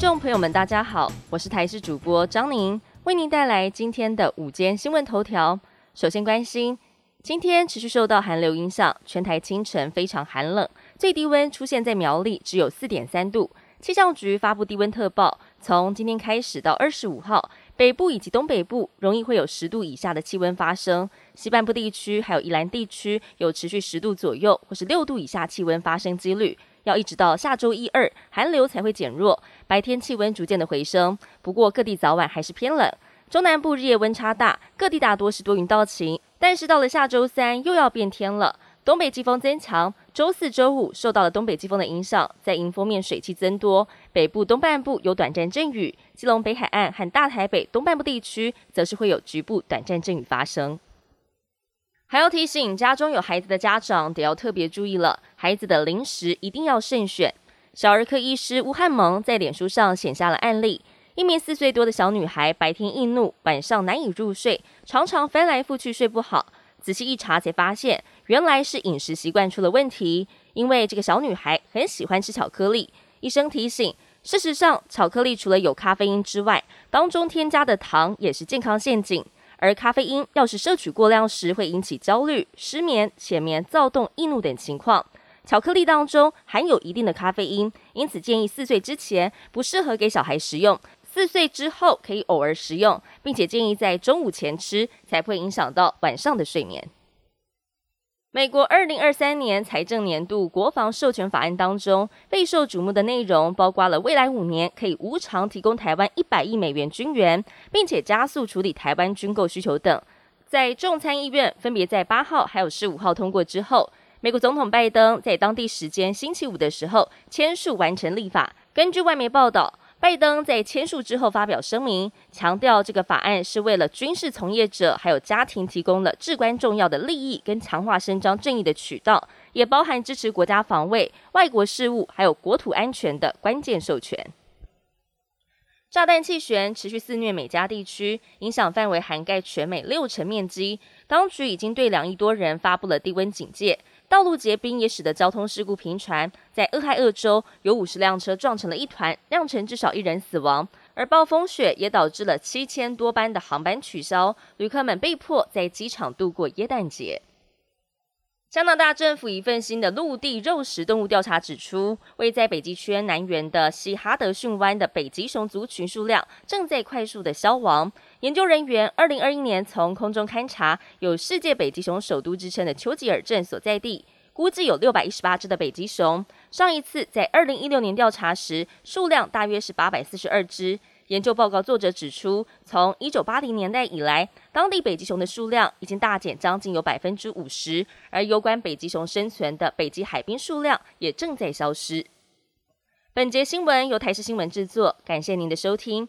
众朋友们，大家好，我是台视主播张宁，为您带来今天的午间新闻头条。首先关心，今天持续受到寒流影响，全台清晨非常寒冷，最低温出现在苗栗，只有四点三度。气象局发布低温特报，从今天开始到二十五号，北部以及东北部容易会有十度以下的气温发生，西半部地区还有宜兰地区有持续十度左右或是六度以下气温发生几率。要一直到下周一二，寒流才会减弱，白天气温逐渐的回升。不过各地早晚还是偏冷，中南部日夜温差大，各地大多是多云到晴。但是到了下周三又要变天了，东北季风增强，周四周五受到了东北季风的影响，在迎风面水汽增多，北部东半部有短暂阵雨，基隆北海岸和大台北东半部地区则是会有局部短暂阵雨发生。还要提醒家中有孩子的家长，得要特别注意了。孩子的零食一定要慎选。小儿科医师吴汉蒙在脸书上写下了案例：一名四岁多的小女孩，白天易怒，晚上难以入睡，常常翻来覆去睡不好。仔细一查才发现，原来是饮食习惯出了问题。因为这个小女孩很喜欢吃巧克力。医生提醒，事实上，巧克力除了有咖啡因之外，当中添加的糖也是健康陷阱。而咖啡因要是摄取过量时，会引起焦虑、失眠、浅眠、躁动、易怒等情况。巧克力当中含有一定的咖啡因，因此建议四岁之前不适合给小孩食用，四岁之后可以偶尔食用，并且建议在中午前吃，才不会影响到晚上的睡眠。美国二零二三年财政年度国防授权法案当中备受瞩目的内容，包括了未来五年可以无偿提供台湾一百亿美元军援，并且加速处理台湾军购需求等。在众参议院分别在八号还有十五号通过之后，美国总统拜登在当地时间星期五的时候签署完成立法。根据外媒报道。拜登在签署之后发表声明，强调这个法案是为了军事从业者还有家庭提供了至关重要的利益跟强化伸张正义的渠道，也包含支持国家防卫、外国事务还有国土安全的关键授权。炸弹气旋持续肆虐美加地区，影响范围涵盖全美六成面积，当局已经对两亿多人发布了低温警戒。道路结冰也使得交通事故频传，在俄亥俄州有五十辆车撞成了一团，酿成至少一人死亡。而暴风雪也导致了七千多班的航班取消，旅客们被迫在机场度过耶诞节。加拿大政府一份新的陆地肉食动物调查指出，位在北极圈南缘的西哈德逊湾的北极熊族群数量正在快速的消亡。研究人员二零二一年从空中勘察有“世界北极熊首都”之称的丘吉尔镇所在地，估计有六百一十八只的北极熊。上一次在二零一六年调查时，数量大约是八百四十二只。研究报告作者指出，从一九八零年代以来，当地北极熊的数量已经大减将近有百分之五十，而有关北极熊生存的北极海滨数量也正在消失。本节新闻由台视新闻制作，感谢您的收听。